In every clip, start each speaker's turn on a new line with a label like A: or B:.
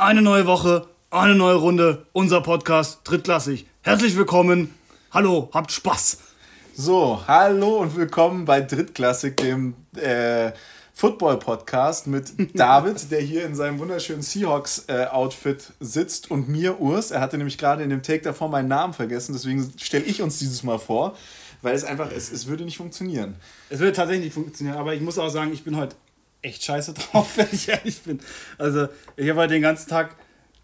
A: Eine neue Woche, eine neue Runde, unser Podcast drittklassig. Herzlich willkommen. Hallo, habt Spaß.
B: So, hallo und willkommen bei Drittklassik, dem äh, Football-Podcast mit David, der hier in seinem wunderschönen Seahawks-Outfit äh, sitzt und mir, Urs. Er hatte nämlich gerade in dem Take davor meinen Namen vergessen, deswegen stelle ich uns dieses Mal vor, weil es einfach, es, es würde nicht funktionieren.
A: Es würde tatsächlich nicht funktionieren, aber ich muss auch sagen, ich bin heute echt scheiße drauf, wenn ich ehrlich bin. Also, ich habe heute den ganzen Tag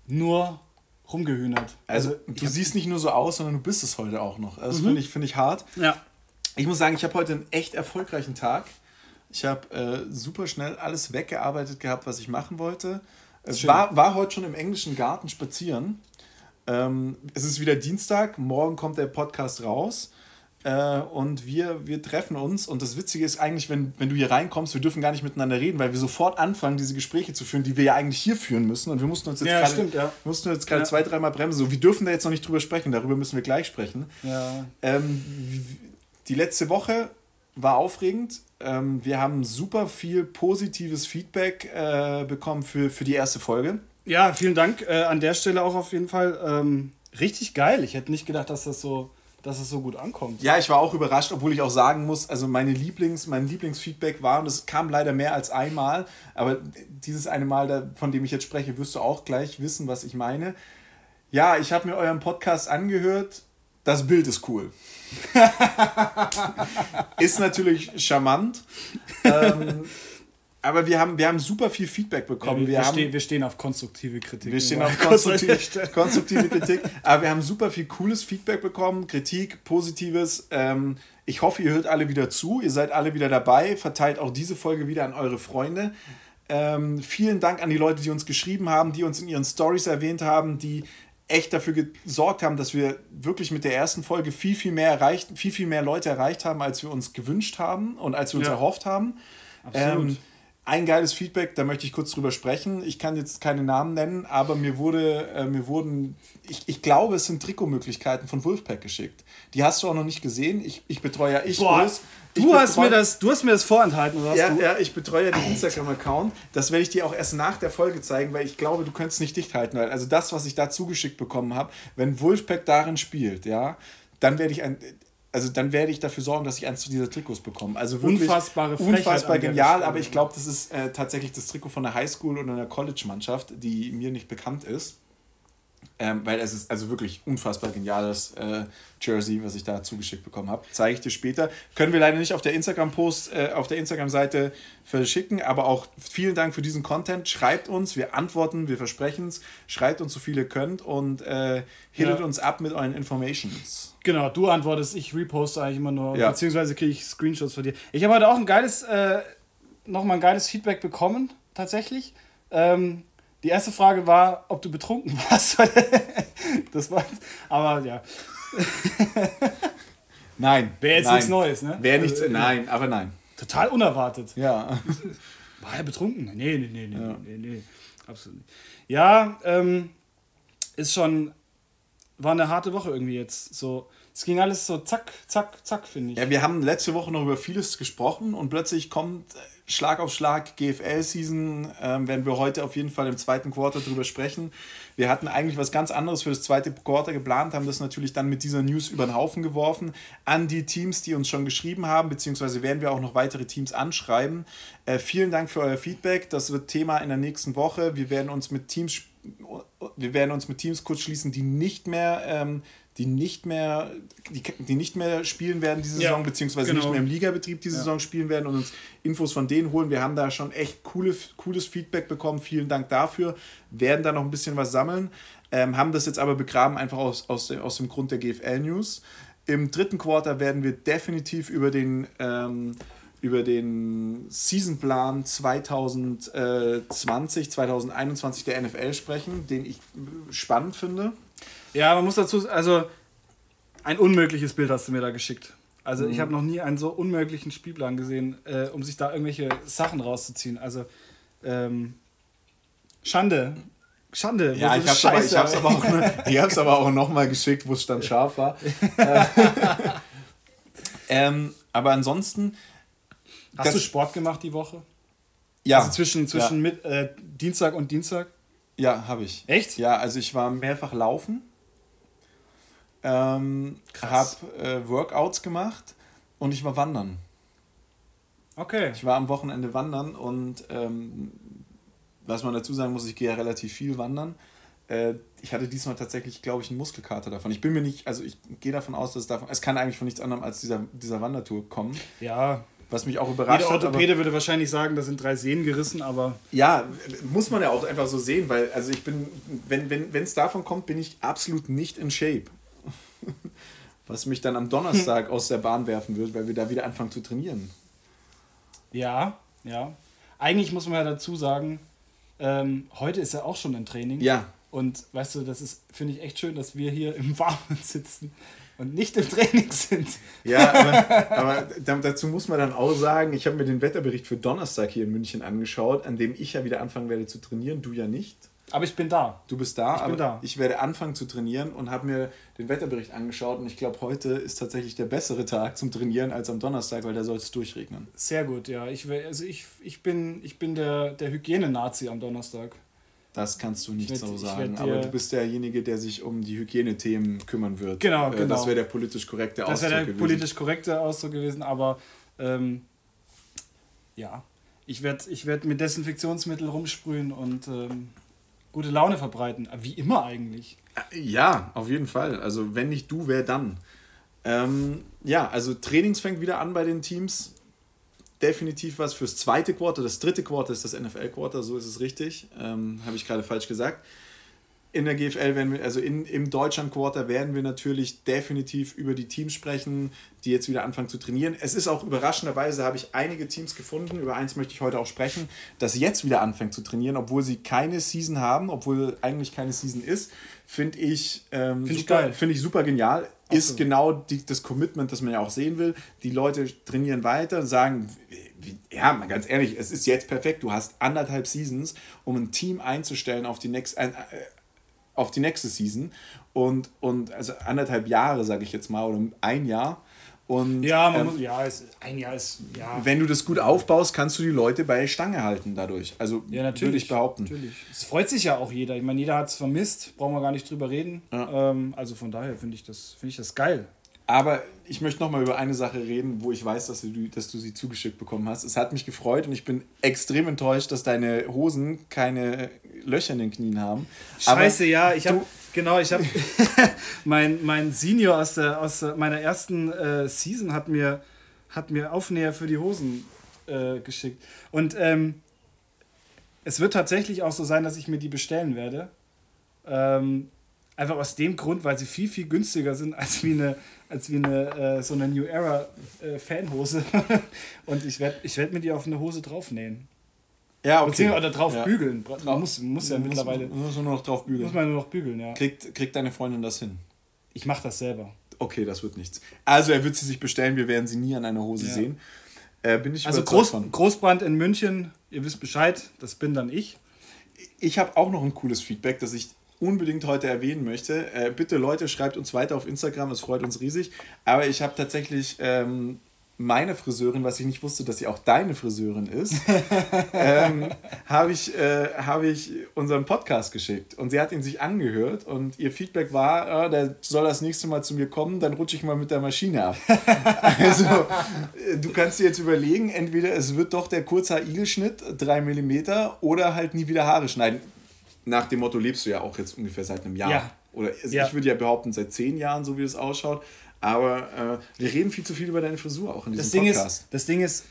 A: nur rumgehühnert.
B: Also, also du siehst nicht nur so aus, sondern du bist es heute auch noch. Also, das mhm. finde ich, find ich hart. Ja. Ich muss sagen, ich habe heute einen echt erfolgreichen Tag. Ich habe äh, super schnell alles weggearbeitet gehabt, was ich machen wollte. Es war, war heute schon im englischen Garten spazieren. Ähm, es ist wieder Dienstag, morgen kommt der Podcast raus. Äh, und wir, wir treffen uns. Und das Witzige ist eigentlich, wenn, wenn du hier reinkommst, wir dürfen gar nicht miteinander reden, weil wir sofort anfangen, diese Gespräche zu führen, die wir ja eigentlich hier führen müssen. Und wir mussten uns jetzt ja, gerade ja. mussten jetzt gerade ja. zwei, dreimal bremsen. So, wir dürfen da jetzt noch nicht drüber sprechen, darüber müssen wir gleich sprechen. Ja. Ähm, die letzte Woche war aufregend. Ähm, wir haben super viel positives Feedback äh, bekommen für, für die erste Folge.
A: Ja, vielen Dank äh, an der Stelle auch auf jeden Fall. Ähm, richtig geil. Ich hätte nicht gedacht, dass das so dass es so gut ankommt.
B: Ja, ich war auch überrascht, obwohl ich auch sagen muss, also meine Lieblings, mein Lieblingsfeedback war, und es kam leider mehr als einmal, aber dieses eine Mal, von dem ich jetzt spreche, wirst du auch gleich wissen, was ich meine. Ja, ich habe mir euren Podcast angehört. Das Bild ist cool. ist natürlich charmant. ähm, aber wir haben, wir haben super viel Feedback bekommen. Ja,
A: wir,
B: wir,
A: haben,
B: stehen,
A: wir stehen auf konstruktive Kritik. Wir stehen auf
B: konstruktive, konstruktive Kritik. Aber wir haben super viel cooles Feedback bekommen, Kritik, Positives. Ähm, ich hoffe, ihr hört alle wieder zu. Ihr seid alle wieder dabei. Verteilt auch diese Folge wieder an eure Freunde. Ähm, vielen Dank an die Leute, die uns geschrieben haben, die uns in ihren Stories erwähnt haben, die echt dafür gesorgt haben, dass wir wirklich mit der ersten Folge viel, viel mehr erreicht, viel, viel mehr Leute erreicht haben, als wir uns gewünscht haben und als wir uns ja. erhofft haben. Absolut. Ähm, ein geiles Feedback, da möchte ich kurz drüber sprechen. Ich kann jetzt keine Namen nennen, aber mir wurde, äh, mir wurden, ich, ich glaube, es sind Trikotmöglichkeiten von Wolfpack geschickt. Die hast du auch noch nicht gesehen. Ich, ich betreue ja ich. Boah,
A: du, hast mir das, du hast mir das vorenthalten, oder?
B: Ja, ja, ich betreue ja den Instagram-Account. Das werde ich dir auch erst nach der Folge zeigen, weil ich glaube, du könntest nicht dicht halten. Weil also das, was ich da zugeschickt bekommen habe, wenn Wolfpack darin spielt, ja, dann werde ich ein also dann werde ich dafür sorgen, dass ich eins zu dieser Trikots bekomme. Also wirklich Unfassbare Frechheit unfassbar genial, aber ich glaube, das ist äh, tatsächlich das Trikot von der Highschool oder einer College-Mannschaft, die mir nicht bekannt ist. Ähm, weil es ist also wirklich unfassbar geniales äh, Jersey, was ich da zugeschickt bekommen habe. Zeige ich dir später. Können wir leider nicht auf der Instagram-Post, äh, auf der Instagram-Seite verschicken, aber auch vielen Dank für diesen Content. Schreibt uns, wir antworten, wir versprechen es. Schreibt uns so viel ihr könnt und äh, hittet ja. uns ab mit euren Informations.
A: Genau, du antwortest, ich reposte eigentlich immer nur, ja. beziehungsweise kriege ich Screenshots von dir. Ich habe heute auch ein geiles, äh, nochmal ein geiles Feedback bekommen, tatsächlich. Ähm, die erste Frage war, ob du betrunken warst. das war, aber ja.
B: Nein.
A: Wäre jetzt
B: nein.
A: nichts Neues, ne?
B: Wäre nichts, also, nein, aber nein.
A: Total unerwartet.
B: Ja.
A: War er betrunken? Nee, nee, nee, nee, ja. nee, nee, absolut nicht. Ja, ähm, ist schon, war eine harte Woche irgendwie jetzt. So, es ging alles so zack, zack, zack, finde ich.
B: Ja, wir haben letzte Woche noch über vieles gesprochen und plötzlich kommt Schlag auf Schlag GFL-Season. Ähm, werden wir heute auf jeden Fall im zweiten Quarter drüber sprechen. Wir hatten eigentlich was ganz anderes für das zweite Quarter geplant, haben das natürlich dann mit dieser News über den Haufen geworfen an die Teams, die uns schon geschrieben haben, beziehungsweise werden wir auch noch weitere Teams anschreiben. Äh, vielen Dank für euer Feedback. Das wird Thema in der nächsten Woche. Wir werden uns mit Teams, wir werden uns mit Teams kurz schließen, die nicht mehr ähm, die nicht mehr, die, die nicht mehr spielen werden diese Saison, ja, beziehungsweise genau. nicht mehr im Ligabetrieb diese ja. Saison spielen werden und uns Infos von denen holen. Wir haben da schon echt coole, cooles Feedback bekommen. Vielen Dank dafür. Werden da noch ein bisschen was sammeln. Ähm, haben das jetzt aber begraben, einfach aus, aus, aus dem Grund der GFL-News. Im dritten Quarter werden wir definitiv über den, ähm, über den Seasonplan 2020, 2021 der NFL sprechen, den ich spannend finde.
A: Ja, man muss dazu, also ein unmögliches Bild hast du mir da geschickt. Also mhm. ich habe noch nie einen so unmöglichen Spielplan gesehen, äh, um sich da irgendwelche Sachen rauszuziehen. Also ähm, Schande. Schande.
B: Ja, ich habe es aber, aber, auch, ich hab's aber auch nochmal geschickt, wo es dann scharf war. ähm, aber ansonsten.
A: Hast du Sport gemacht die Woche? Ja. Also zwischen, zwischen ja. Mit, äh, Dienstag und Dienstag?
B: Ja, habe ich. Echt? Ja, also ich war mehrfach laufen. Ähm, Krass. Hab äh, Workouts gemacht und ich war wandern. Okay. Ich war am Wochenende wandern und ähm, was man dazu sagen muss, ich gehe ja relativ viel wandern. Äh, ich hatte diesmal tatsächlich, glaube ich, einen Muskelkater davon. Ich bin mir nicht, also ich gehe davon aus, dass es davon, es kann eigentlich von nichts anderem als dieser, dieser Wandertour kommen. Ja. Was mich auch
A: überrascht Jeder Orthopäde hat, würde wahrscheinlich sagen, da sind drei Sehnen gerissen, aber.
B: Ja, muss man ja auch einfach so sehen, weil, also ich bin, wenn es wenn, davon kommt, bin ich absolut nicht in Shape. Was mich dann am Donnerstag aus der Bahn werfen wird, weil wir da wieder anfangen zu trainieren.
A: Ja, ja. Eigentlich muss man ja dazu sagen, ähm, heute ist ja auch schon ein Training. Ja. Und weißt du, das ist, finde ich echt schön, dass wir hier im Warmen sitzen und nicht im Training sind.
B: Ja, aber, aber dazu muss man dann auch sagen, ich habe mir den Wetterbericht für Donnerstag hier in München angeschaut, an dem ich ja wieder anfangen werde zu trainieren, du ja nicht.
A: Aber ich bin da.
B: Du bist da, ich aber da. ich werde anfangen zu trainieren und habe mir den Wetterbericht angeschaut und ich glaube, heute ist tatsächlich der bessere Tag zum Trainieren als am Donnerstag, weil da soll es durchregnen.
A: Sehr gut, ja. Ich, also ich, ich bin, ich bin der, der Hygiene-Nazi am Donnerstag.
B: Das kannst du nicht werd, so sagen, aber du bist derjenige, der sich um die Hygienethemen kümmern wird. Genau, äh, genau. Das wäre der politisch korrekte
A: Ausdruck gewesen. Das wäre der politisch korrekte Ausdruck gewesen, aber ähm, ja, ich werde ich werd mit Desinfektionsmittel rumsprühen und ähm, gute Laune verbreiten. Wie immer eigentlich.
B: Ja, auf jeden Fall. Also wenn nicht du, wer dann? Ähm, ja, also Trainings fängt wieder an bei den Teams. Definitiv was fürs zweite Quarter. Das dritte Quarter ist das NFL-Quarter, so ist es richtig. Ähm, Habe ich gerade falsch gesagt in der GFL werden wir, also in, im Deutschland-Quarter werden wir natürlich definitiv über die Teams sprechen, die jetzt wieder anfangen zu trainieren. Es ist auch überraschenderweise, habe ich einige Teams gefunden, über eins möchte ich heute auch sprechen, das jetzt wieder anfängt zu trainieren, obwohl sie keine Season haben, obwohl eigentlich keine Season ist, finde ich, ähm, find super, ich, find ich super genial. Absolut. Ist genau die, das Commitment, das man ja auch sehen will. Die Leute trainieren weiter, sagen, ja, mal ganz ehrlich, es ist jetzt perfekt. Du hast anderthalb Seasons, um ein Team einzustellen auf die nächste, auf die nächste Season. Und, und also anderthalb Jahre, sage ich jetzt mal, oder ein Jahr. Und,
A: ja, man ähm, muss, ja es, ein Jahr ist. Ja.
B: Wenn du das gut aufbaust, kannst du die Leute bei Stange halten dadurch. Also ja, würde ich behaupten.
A: Natürlich. Es freut sich ja auch jeder. Ich meine, jeder hat es vermisst, brauchen wir gar nicht drüber reden. Ja. Ähm, also von daher finde ich, das, find ich das geil.
B: Aber ich möchte noch mal über eine Sache reden, wo ich weiß, dass du, dass du sie zugeschickt bekommen hast. Es hat mich gefreut und ich bin extrem enttäuscht, dass deine Hosen keine Löcher in den Knien haben. Scheiße,
A: Aber ja, ich habe genau, ich habe mein, mein Senior aus der aus meiner ersten äh, Season hat mir hat mir Aufnäher für die Hosen äh, geschickt und ähm, es wird tatsächlich auch so sein, dass ich mir die bestellen werde. Ähm, Einfach aus dem Grund, weil sie viel, viel günstiger sind als wie eine, als wie eine äh, so eine New Era äh, Fanhose. Und ich werde ich werd mir die auf eine Hose draufnähen. Ja, okay. Oder drauf ja. bügeln. Man muss, muss ja muss, mittlerweile.
B: Muss man nur noch drauf bügeln.
A: Muss man nur noch bügeln, ja.
B: Kriegt, kriegt deine Freundin das hin?
A: Ich mache das selber.
B: Okay, das wird nichts. Also er wird sie sich bestellen, wir werden sie nie an einer Hose ja. sehen. Äh, bin ich
A: also Groß, von. Großbrand in München, ihr wisst Bescheid, das bin dann ich.
B: Ich habe auch noch ein cooles Feedback, das ich unbedingt heute erwähnen möchte. Äh, bitte Leute, schreibt uns weiter auf Instagram, es freut uns riesig. Aber ich habe tatsächlich ähm, meine Friseurin, was ich nicht wusste, dass sie auch deine Friseurin ist, ähm, habe ich, äh, hab ich unseren Podcast geschickt. Und sie hat ihn sich angehört und ihr Feedback war, oh, der soll das nächste Mal zu mir kommen, dann rutsche ich mal mit der Maschine ab. also, äh, du kannst dir jetzt überlegen, entweder es wird doch der Kurzhaar-Igelschnitt, 3 mm, oder halt nie wieder Haare schneiden nach dem Motto lebst du ja auch jetzt ungefähr seit einem Jahr. Ja. Oder also ja. ich würde ja behaupten, seit zehn Jahren, so wie es ausschaut. Aber äh, wir reden viel zu viel über deine Frisur auch in diesem
A: das Ding Podcast. Ist, das Ding ist,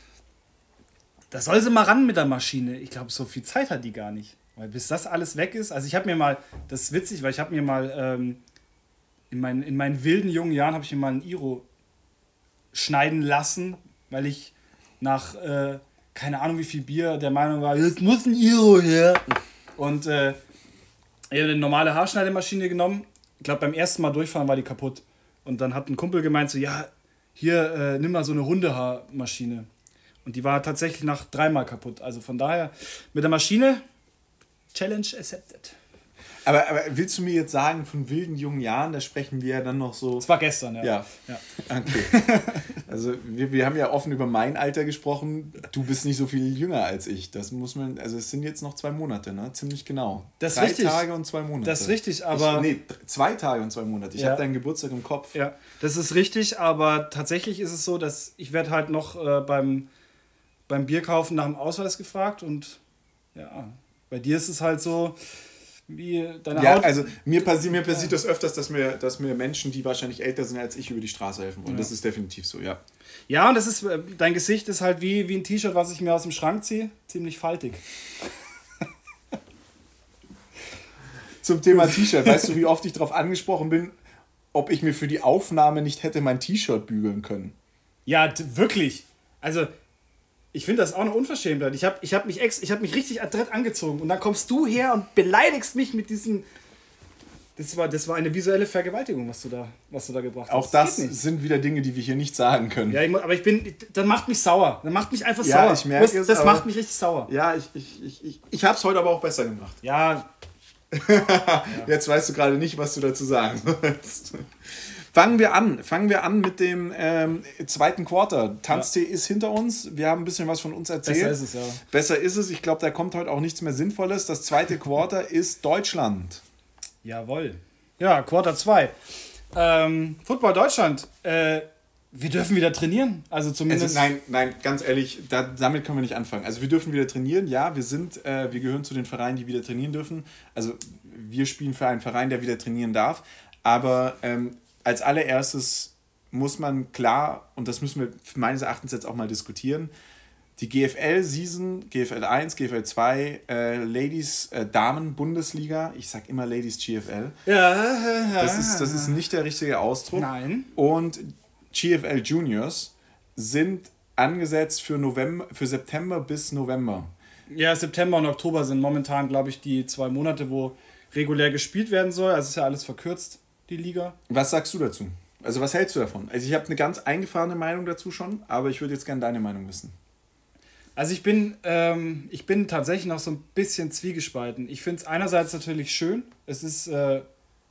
A: da soll sie mal ran mit der Maschine. Ich glaube, so viel Zeit hat die gar nicht. Weil bis das alles weg ist, also ich habe mir mal, das ist witzig, weil ich habe mir mal ähm, in, meinen, in meinen wilden jungen Jahren habe ich mir mal ein Iro schneiden lassen, weil ich nach äh, keine Ahnung wie viel Bier der Meinung war, jetzt muss ein Iro her. Und äh, ich habe eine normale Haarschneidemaschine genommen. Ich glaube, beim ersten Mal durchfahren war die kaputt. Und dann hat ein Kumpel gemeint, so, ja, hier, äh, nimm mal so eine Hundehaarmaschine. Und die war tatsächlich nach dreimal kaputt. Also von daher, mit der Maschine, Challenge accepted.
B: Aber, aber willst du mir jetzt sagen, von wilden jungen Jahren, da sprechen wir ja dann noch so.
A: Das war gestern, ja.
B: Ja.
A: ja.
B: Okay. Also wir, wir haben ja offen über mein Alter gesprochen. Du bist nicht so viel jünger als ich. Das muss man, also es sind jetzt noch zwei Monate, ne? Ziemlich genau.
A: Das
B: Drei
A: ist richtig.
B: Tage und zwei Monate.
A: Das ist richtig, aber.
B: Ich, nee, zwei Tage und zwei Monate. Ich
A: Ja.
B: habe deinen Geburtstag im Kopf.
A: Ja, das ist richtig, aber tatsächlich ist es so, dass ich werde halt noch äh, beim, beim Bierkaufen nach dem Ausweis gefragt und ja, bei dir ist es halt so, wie deine
B: Ja,
A: Haut.
B: also mir, passi mir passiert das öfters, dass mir, dass mir Menschen, die wahrscheinlich älter sind als ich, über die Straße helfen wollen.
A: Ja.
B: Das ist definitiv so, ja.
A: ja, und das ist, äh, dein Gesicht ist halt wie, wie ein T-Shirt, was ich mir aus dem Schrank ziehe, ziemlich faltig.
B: Zum Thema T-Shirt. Weißt du, wie oft ich darauf angesprochen bin, ob ich mir für die Aufnahme nicht hätte mein T-Shirt bügeln können?
A: Ja, wirklich. Also, ich finde das auch eine Unverschämtheit. Ich habe ich hab mich, ex ich hab mich richtig adrett angezogen und dann kommst du her und beleidigst mich mit diesem. Das war, das war eine visuelle Vergewaltigung, was du da, was du da gebracht hast.
B: Auch das
A: nicht.
B: sind wieder Dinge, die wir hier nicht sagen können.
A: Ja, ich, mu- aber ich bin. Das macht mich sauer. Das macht mich einfach
B: Ja,
A: sauer.
B: ich merke
A: das,
B: es,
A: Das macht mich richtig sauer.
B: Ja, ich, ich, ich, ich, ich habe es heute aber auch besser gemacht.
A: Ja,
B: Jetzt weißt du gerade nicht, was du dazu sagen sollst. Fangen wir an. Fangen wir an mit dem ähm, zweiten Quarter. Tanztee ist hinter uns. Wir haben ein bisschen was von uns erzählt.
A: besser ist es, ja.
B: Besser ist es. Ich glaube, da kommt heute auch nichts mehr Sinnvolles. Das zweite Quarter ist Deutschland.
A: Jawohl. Ja, Quarter 2. Ähm, Football Deutschland. Äh, wir dürfen wieder trainieren. Also zumindest.
B: Also, nein, nein, ganz ehrlich, da, damit können wir nicht anfangen. Also wir dürfen wieder trainieren, ja, wir sind, äh, wir gehören zu den Vereinen, die wieder trainieren dürfen. Also wir spielen für einen Verein, der wieder trainieren darf. Aber ähm, als allererstes muss man klar, und das müssen wir meines Erachtens jetzt auch mal diskutieren, die GFL-Season, GFL 1, GFL 2, äh, Ladies, äh, Damen-Bundesliga, ich sag immer Ladies GFL,
A: Ja,
B: das ist, das ist nicht der richtige Ausdruck.
A: Nein.
B: Und GFL Juniors sind angesetzt für, November, für September bis November.
A: Ja, September und Oktober sind momentan, glaube ich, die zwei Monate, wo regulär gespielt werden soll. Also ist ja alles verkürzt, die Liga.
B: Was sagst du dazu? Also was hältst du davon? Also ich habe eine ganz eingefahrene Meinung dazu schon, aber ich würde jetzt gerne deine Meinung wissen.
A: Also ich bin, ähm, ich bin tatsächlich noch so ein bisschen zwiegespalten. Ich finde es einerseits natürlich schön. Es ist äh,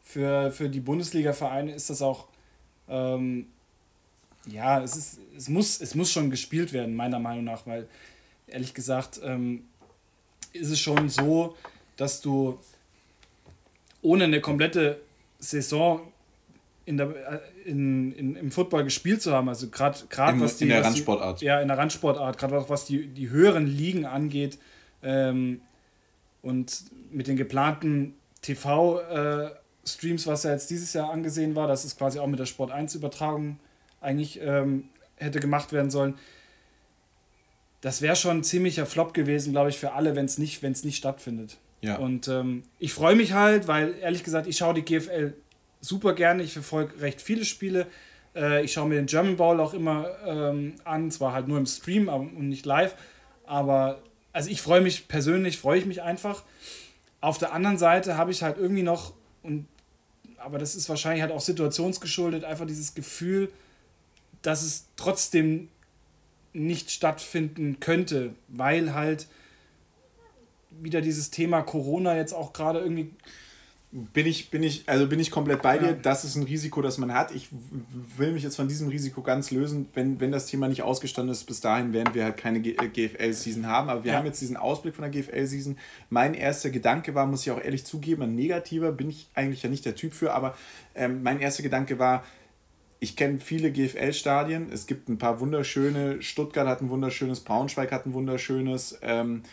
A: für, für die Bundesliga-Vereine ist das auch, ähm, ja, es, ist, es, muss, es muss schon gespielt werden, meiner Meinung nach, weil ehrlich gesagt ähm, ist es schon so, dass du ohne eine komplette Saison in der, äh, in, in, im Football gespielt zu haben, also gerade was die
B: in der Randsportart.
A: Die, ja, in der Randsportart, gerade was, was die, die höheren Ligen angeht ähm, und mit den geplanten TV-Streams, was ja jetzt dieses Jahr angesehen war, dass es quasi auch mit der Sport 1-Übertragung eigentlich ähm, hätte gemacht werden sollen. Das wäre schon ein ziemlicher Flop gewesen, glaube ich, für alle, wenn es nicht, wenn's nicht stattfindet.
B: Ja.
A: Und ähm, ich freue mich halt, weil ehrlich gesagt, ich schaue die GFL super gerne. Ich verfolge recht viele Spiele. Äh, ich schaue mir den German Bowl auch immer ähm, an, zwar halt nur im Stream aber, und nicht live. Aber also ich freue mich persönlich, freue ich mich einfach. Auf der anderen Seite habe ich halt irgendwie noch, und aber das ist wahrscheinlich halt auch situationsgeschuldet, einfach dieses Gefühl, dass es trotzdem nicht stattfinden könnte, weil halt wieder dieses Thema Corona jetzt auch gerade irgendwie
B: Bin ich, bin ich, also bin ich komplett bei dir.
A: Ja.
B: Das ist ein Risiko, das man hat. Ich will mich jetzt von diesem Risiko ganz lösen. Wenn, wenn das Thema nicht ausgestanden ist, bis dahin werden wir halt keine G- äh, GFL-Season haben. Aber wir
A: Ja.
B: haben jetzt diesen Ausblick von der GFL-Season. Mein erster Gedanke war, muss ich auch ehrlich zugeben, ein negativer, bin ich eigentlich ja nicht der Typ für, aber ähm, mein erster Gedanke war, ich kenne viele GFL-Stadien. Es gibt ein paar wunderschöne. Stuttgart hat ein wunderschönes, Braunschweig hat ein wunderschönes. Ähm,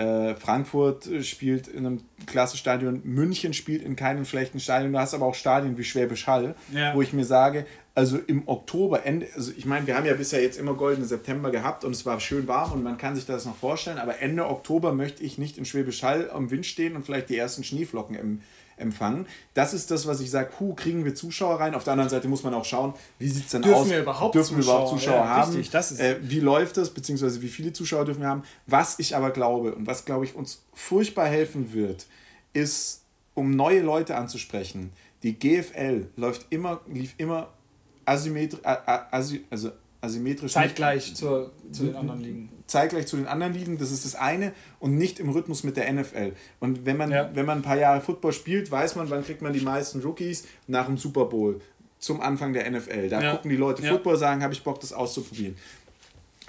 B: äh, Frankfurt äh, spielt in einem klasse Stadion, München spielt in keinem schlechten Stadion. Du hast aber auch Stadien wie Schwäbisch Hall,
A: Ja.
B: wo ich mir sage, also im Oktober, Ende, also ich meine, wir haben ja bisher jetzt immer goldene September gehabt und es war schön warm und man kann sich das noch vorstellen, aber Ende Oktober möchte ich nicht in Schwäbisch Hall am Wind stehen und vielleicht die ersten Schneeflocken im, empfangen. Das ist das, was ich sage, hu, kriegen wir Zuschauer rein. Auf der anderen Seite muss man auch schauen, wie sieht es denn
A: Dürfen
B: aus?
A: wir überhaupt
B: dürfen wir überhaupt
A: Zuschauer?
B: Zuschauer
A: Ja,
B: haben?
A: richtig, das ist-
B: äh, wie läuft das, beziehungsweise wie viele Zuschauer dürfen wir haben. Was ich aber glaube und was, glaube ich, uns furchtbar helfen wird, ist, um neue Leute anzusprechen, die GFL läuft immer, lief immer asymmetrisch, also asymmetrisch.
A: zeitgleich zur, zu den anderen Ligen.
B: Zeitgleich zu den anderen Ligen, das ist das eine und nicht im Rhythmus mit der NFL. Und wenn man, ja. wenn man ein paar Jahre Football spielt, weiß man, wann kriegt man die meisten Rookies nach dem Super Bowl zum Anfang der NFL. Da ja. gucken die Leute ja. Football, sagen, habe ich Bock, das auszuprobieren.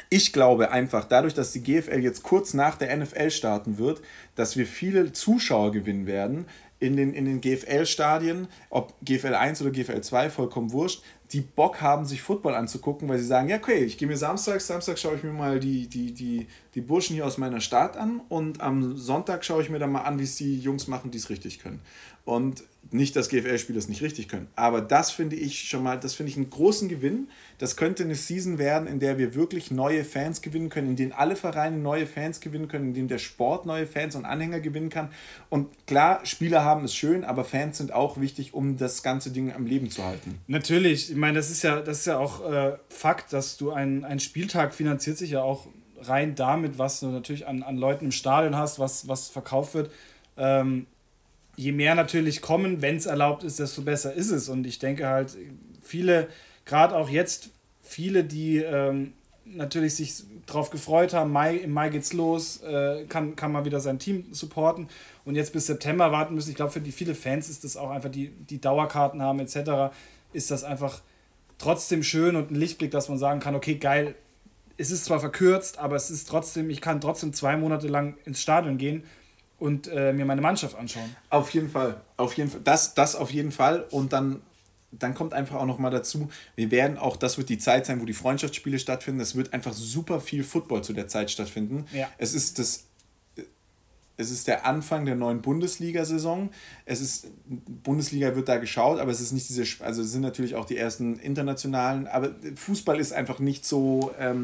B: Ich glaube einfach, dadurch, dass die GFL jetzt kurz nach der NFL starten wird, dass wir viele Zuschauer gewinnen werden in den, in den GFL-Stadien, ob GFL 1 oder GFL 2, vollkommen wurscht, die Bock haben, sich Football anzugucken, weil sie sagen, ja, okay, ich gehe mir samstags, Samstag schaue ich mir mal die, die, die, die Burschen hier aus meiner Stadt an und am Sonntag schaue ich mir dann mal an, wie es die Jungs machen, die es richtig können. Und nicht, dass GFL-Spieler es nicht richtig können, aber das finde ich schon mal, das finde ich einen großen Gewinn. Das könnte eine Season werden, in der wir wirklich neue Fans gewinnen können, in denen alle Vereine neue Fans gewinnen können, in denen der Sport neue Fans und Anhänger gewinnen kann. Und klar, Spieler haben es schön, aber Fans sind auch wichtig, um das ganze Ding am Leben zu halten.
A: Natürlich, ich meine, das ist ja, das ist ja auch äh, Fakt, dass du ein, ein Spieltag finanziert sich ja auch rein damit, was du natürlich an, an Leuten im Stadion hast, was, was verkauft wird. Ähm, je mehr natürlich kommen, wenn es erlaubt ist, desto besser ist es. Und ich denke halt, viele, gerade auch jetzt, viele, die ähm, natürlich sich darauf gefreut haben, Mai, im Mai geht's los, äh, kann, kann man wieder sein Team supporten und jetzt bis September warten müssen. Ich glaube, für die viele Fans ist das auch einfach, die, die Dauerkarten haben etc., ist das einfach trotzdem schön und ein Lichtblick, dass man sagen kann, okay, geil, es ist zwar verkürzt, aber es ist trotzdem, ich kann trotzdem zwei Monate lang ins Stadion gehen und äh, mir meine Mannschaft anschauen.
B: Auf jeden Fall. Auf jeden Fall. Das, das auf jeden Fall. Und dann, dann kommt einfach auch noch mal dazu, wir werden auch, das wird die Zeit sein, wo die Freundschaftsspiele stattfinden. Es wird einfach super viel Football zu der Zeit stattfinden. Ja. Es ist das. Es ist der Anfang der neuen Bundesliga-Saison. Es ist, Bundesliga wird da geschaut, aber es ist nicht diese, also es sind natürlich auch die ersten internationalen, aber Fußball ist einfach nicht so, ähm,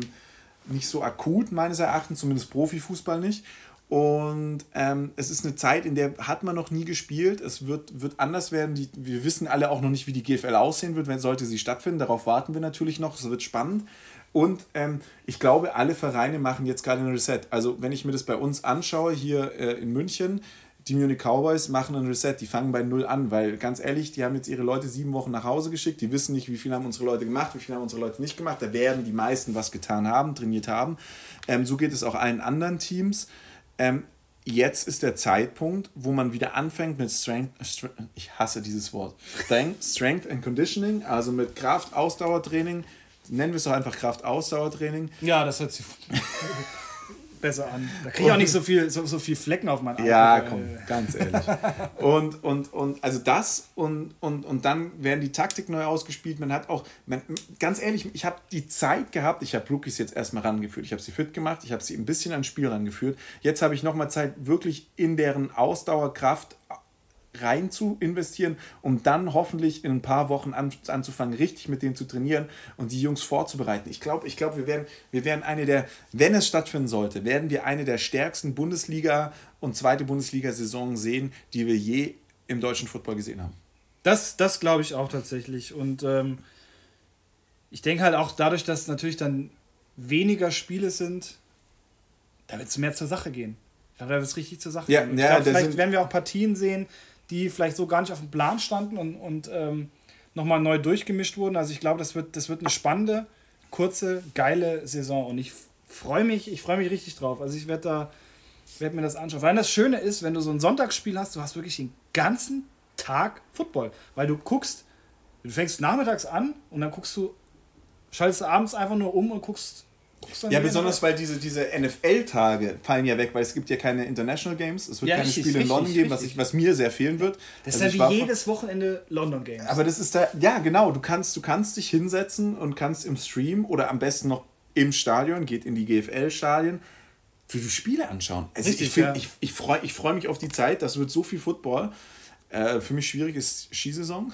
B: nicht so akut, meines Erachtens, zumindest Profifußball nicht. Und ähm, es ist eine Zeit, in der hat man noch nie gespielt. Es wird, wird anders werden. Die, wir wissen alle auch noch nicht, wie die GFL aussehen wird, wenn sollte sie stattfinden. Darauf warten wir natürlich noch. Es wird spannend. Und ähm, ich glaube, alle Vereine machen jetzt gerade ein Reset. Also wenn ich mir das bei uns anschaue, hier äh, in München, die Munich Cowboys machen ein Reset. Die fangen bei Null an, weil ganz ehrlich, die haben jetzt ihre Leute sieben Wochen nach Hause geschickt. Die wissen nicht, wie viel haben unsere Leute gemacht, wie viel haben unsere Leute nicht gemacht. Da werden die meisten was getan haben, trainiert haben. Ähm, so geht es auch allen anderen Teams. Ähm, jetzt ist der Zeitpunkt, wo man wieder anfängt mit Strength, ich hasse dieses Wort, Strength, Strength and Conditioning, also mit Kraft-Ausdauertraining. Nennen wir es doch einfach Kraft-Ausdauertraining.
A: Ja, das hört sich besser an. Da kriege ich auch nicht so viel, so, so viel Flecken auf meinen
B: Arm. Ja, komm, ganz ehrlich. Und, und, und also das und, und, und dann werden die Taktik neu ausgespielt. Man hat auch, man, ganz ehrlich, ich habe die Zeit gehabt, ich habe Rookies jetzt erstmal rangeführt. Ich habe sie fit gemacht, ich habe sie ein bisschen ans Spiel rangeführt. Jetzt habe ich nochmal Zeit, wirklich in deren Ausdauerkraft rein zu investieren, um dann hoffentlich in ein paar Wochen an, anzufangen, richtig mit denen zu trainieren und die Jungs vorzubereiten. Ich glaube, ich glaub, wir, werden, wir werden eine der, wenn es stattfinden sollte, werden wir eine der stärksten Bundesliga- und zweite Bundesliga-Saison sehen, die wir je im deutschen Football gesehen haben.
A: Das, das glaube ich auch tatsächlich. Und ähm, ich denke halt auch dadurch, dass natürlich dann weniger Spiele sind, da wird es mehr zur Sache gehen. Ich glaube, da wird es richtig zur Sache ja, gehen. Ja, glaub, vielleicht werden wir auch Partien sehen, die vielleicht so gar nicht auf dem Plan standen und, und ähm, nochmal neu durchgemischt wurden. Also ich glaube, das wird, das wird eine spannende, kurze, geile Saison und ich freue mich, ich freue mich richtig drauf. Also ich werde da, werde mir das anschauen. Weil das Schöne ist, wenn du so ein Sonntagsspiel hast, du hast wirklich den ganzen Tag Football, weil du guckst, du fängst nachmittags an und dann guckst du, schaltest du abends einfach nur um und guckst
B: ja, besonders weil diese, diese NFL-Tage fallen ja weg, weil es gibt ja keine International Games, es wird ja, keine richtig, Spiele in London geben, was, ich, was mir sehr fehlen wird.
A: Das also ist ja wie jedes Wochenende London Games.
B: Aber das ist da, ja genau, du kannst, du kannst dich hinsetzen und kannst im Stream oder am besten noch im Stadion, geht in die GFL-Stadien, für die Spiele anschauen. Also richtig, ich, find, ja. ich, ich freue ich freu mich auf die Zeit, das wird so viel Football. Äh, für mich schwierig ist Skisaison.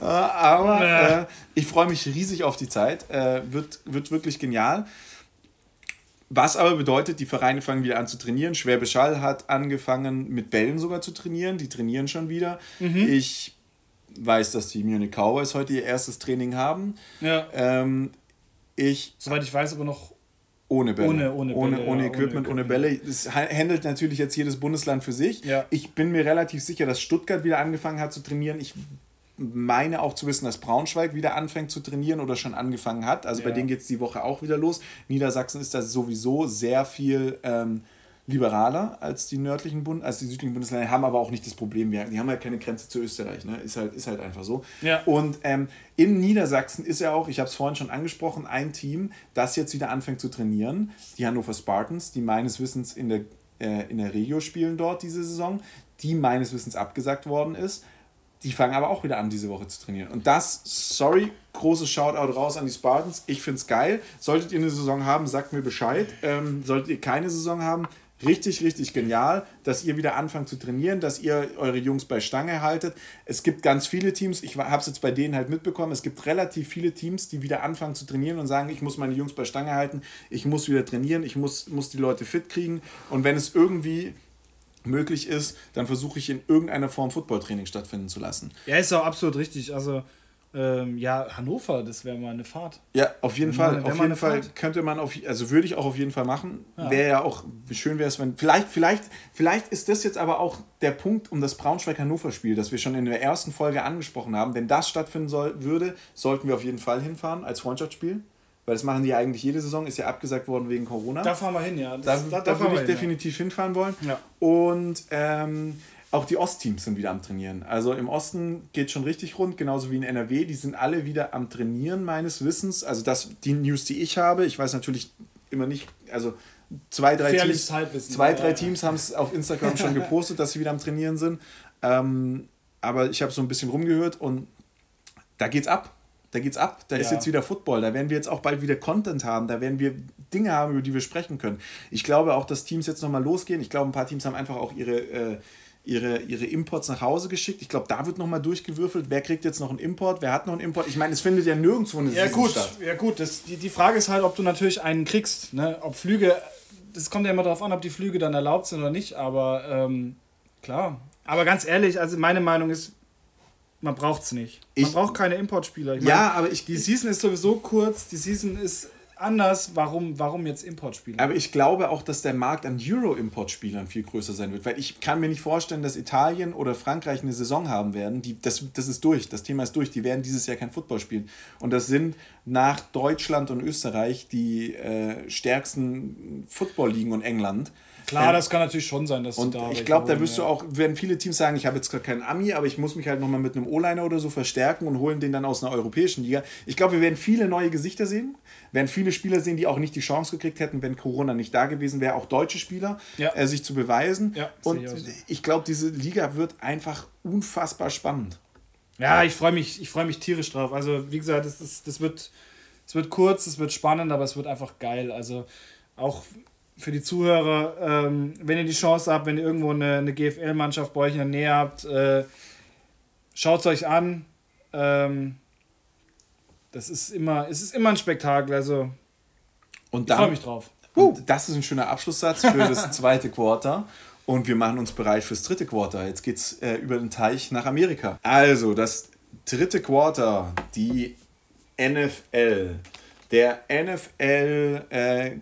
B: Aber äh, ich freue mich riesig auf die Zeit. Äh, wird, wird wirklich genial. Was aber bedeutet, die Vereine fangen wieder an zu trainieren. Schwäbisch Hall hat angefangen mit Bällen sogar zu trainieren. Die trainieren schon wieder. Mhm. Ich weiß, dass die Munich Cowboys heute ihr erstes Training haben. Ja. Ähm,
A: ich, Soweit ich weiß, aber noch
B: ohne Bälle. Ohne, ohne, ohne, Bälle, ohne, ja, Equipment, ohne, Equipment. ohne Bälle. Das handelt natürlich jetzt jedes Bundesland für sich. Ja. Ich bin mir relativ sicher, dass Stuttgart wieder angefangen hat zu trainieren. Ich meine auch zu wissen, dass Braunschweig wieder anfängt zu trainieren oder schon angefangen hat. Also ja. bei denen geht es die Woche auch wieder los. Niedersachsen ist da sowieso sehr viel ähm, liberaler als die nördlichen Bund, als die südlichen Bundesländer, haben aber auch nicht das Problem. Wir, die haben halt keine Grenze zu Österreich, ne? Ist halt, ist halt einfach so. Ja. Und ähm, in Niedersachsen ist ja auch, ich habe es vorhin schon angesprochen, ein Team, das jetzt wieder anfängt zu trainieren. Die Hannover Spartans, die meines Wissens in der, äh, in der Regio spielen dort diese Saison, die meines Wissens abgesagt worden ist. Die fangen aber auch wieder an, diese Woche zu trainieren. Und das, sorry, großes Shoutout raus an die Spartans. Ich finde es geil. Solltet ihr eine Saison haben, sagt mir Bescheid. Ähm, solltet ihr keine Saison haben, richtig, richtig genial, dass ihr wieder anfangt zu trainieren, dass ihr eure Jungs bei Stange haltet. Es gibt ganz viele Teams, ich habe es jetzt bei denen halt mitbekommen, es gibt relativ viele Teams, die wieder anfangen zu trainieren und sagen, ich muss meine Jungs bei Stange halten, ich muss wieder trainieren, ich muss, muss die Leute fit kriegen. Und wenn es irgendwie möglich ist, dann versuche ich in irgendeiner Form Footballtraining stattfinden zu lassen.
A: Ja, ist auch absolut richtig. Also ähm, ja, Hannover, das wäre mal eine Fahrt.
B: Ja, auf jeden Fall. Auf jeden Fall Fahrt. könnte man auf, also würde ich auch auf jeden Fall machen. Ja. Wäre ja auch, schön wäre es, wenn, vielleicht, vielleicht, vielleicht ist das jetzt aber auch der Punkt um das Braunschweig-Hannover-Spiel, das wir schon in der ersten Folge angesprochen haben. Wenn das stattfinden soll, würde, sollten wir auf jeden Fall hinfahren als Freundschaftsspiel. Weil das machen die ja eigentlich jede Saison, ist ja abgesagt worden wegen Corona.
A: Da fahren wir hin, ja. Das,
B: da, da, da würde ich hin, definitiv ja. hinfahren wollen. Ja. Und ähm, auch die Ostteams sind wieder am Trainieren. Also im Osten geht schon richtig rund, genauso wie in NRW. Die sind alle wieder am Trainieren, meines Wissens. Also das, die News, die ich habe, ich weiß natürlich immer nicht, also zwei, drei Teams, zwei, drei Teams haben es auf Instagram schon gepostet, dass sie wieder am Trainieren sind. Ähm, aber ich habe so ein bisschen rumgehört und da geht's ab. Da geht's ab. Da ja. ist jetzt wieder Football. Da werden wir jetzt auch bald wieder Content haben. Da werden wir Dinge haben, über die wir sprechen können. Ich glaube auch, dass Teams jetzt nochmal losgehen. Ich glaube, ein paar Teams haben einfach auch ihre äh, ihre, ihre Imports nach Hause geschickt. Ich glaube, da wird nochmal durchgewürfelt, wer kriegt jetzt noch einen Import, wer hat noch einen Import. Ich meine, es findet ja nirgendwo eine
A: ja, gut, statt. Ja gut, das, die, die Frage ist halt, ob du natürlich einen kriegst. Ne? Ob Flüge, das kommt ja immer darauf an, ob die Flüge dann erlaubt sind oder nicht, aber ähm, klar. Aber ganz ehrlich, also meine Meinung ist, man braucht es nicht. Man ich, braucht keine Importspieler. Ich ja, meine, aber ich. Die Season ist sowieso kurz, die Season ist anders, warum, warum jetzt Importspieler?
B: Aber ich glaube auch, dass der Markt an Euro-Importspielern viel größer sein wird, weil ich kann mir nicht vorstellen, dass Italien oder Frankreich eine Saison haben werden. Die, das, das ist durch, das Thema ist durch. Die werden dieses Jahr kein Football spielen. Und das sind nach Deutschland und Österreich die äh, stärksten Football-Ligen und England.
A: Klar, ähm, das kann natürlich schon sein, dass
B: und da ich glaube, da wirst ja. du auch, werden viele Teams sagen, ich habe jetzt gerade keinen Ami, aber ich muss mich halt nochmal mit einem O-Liner oder so verstärken und holen den dann aus einer europäischen Liga. Ich glaube, wir werden viele neue Gesichter sehen werden viele Spieler sehen, die auch nicht die Chance gekriegt hätten, wenn Corona nicht da gewesen wäre, auch deutsche Spieler, ja. äh, sich zu beweisen. Ja, und ich, ich glaube, diese Liga wird einfach unfassbar spannend.
A: Ja, ich freue mich, ich mich tierisch drauf. Also, wie gesagt, das, das, das wird, es wird kurz, es wird spannend, aber es wird einfach geil. Also, auch für die Zuhörer, ähm, wenn ihr die Chance habt, wenn ihr irgendwo eine, eine GFL-Mannschaft bei euch in der Nähe habt, äh, schaut es euch an. Ähm, das ist immer, es ist immer ein Spektakel. Also
B: und dann, ich freue mich drauf. Uh. Das ist ein schöner Abschlusssatz für das zweite Quarter. Und wir machen uns bereit fürs dritte Quarter. Jetzt geht es äh, über den Teich nach Amerika. Also, das dritte Quarter, die NFL. Der NFL-Schedule äh,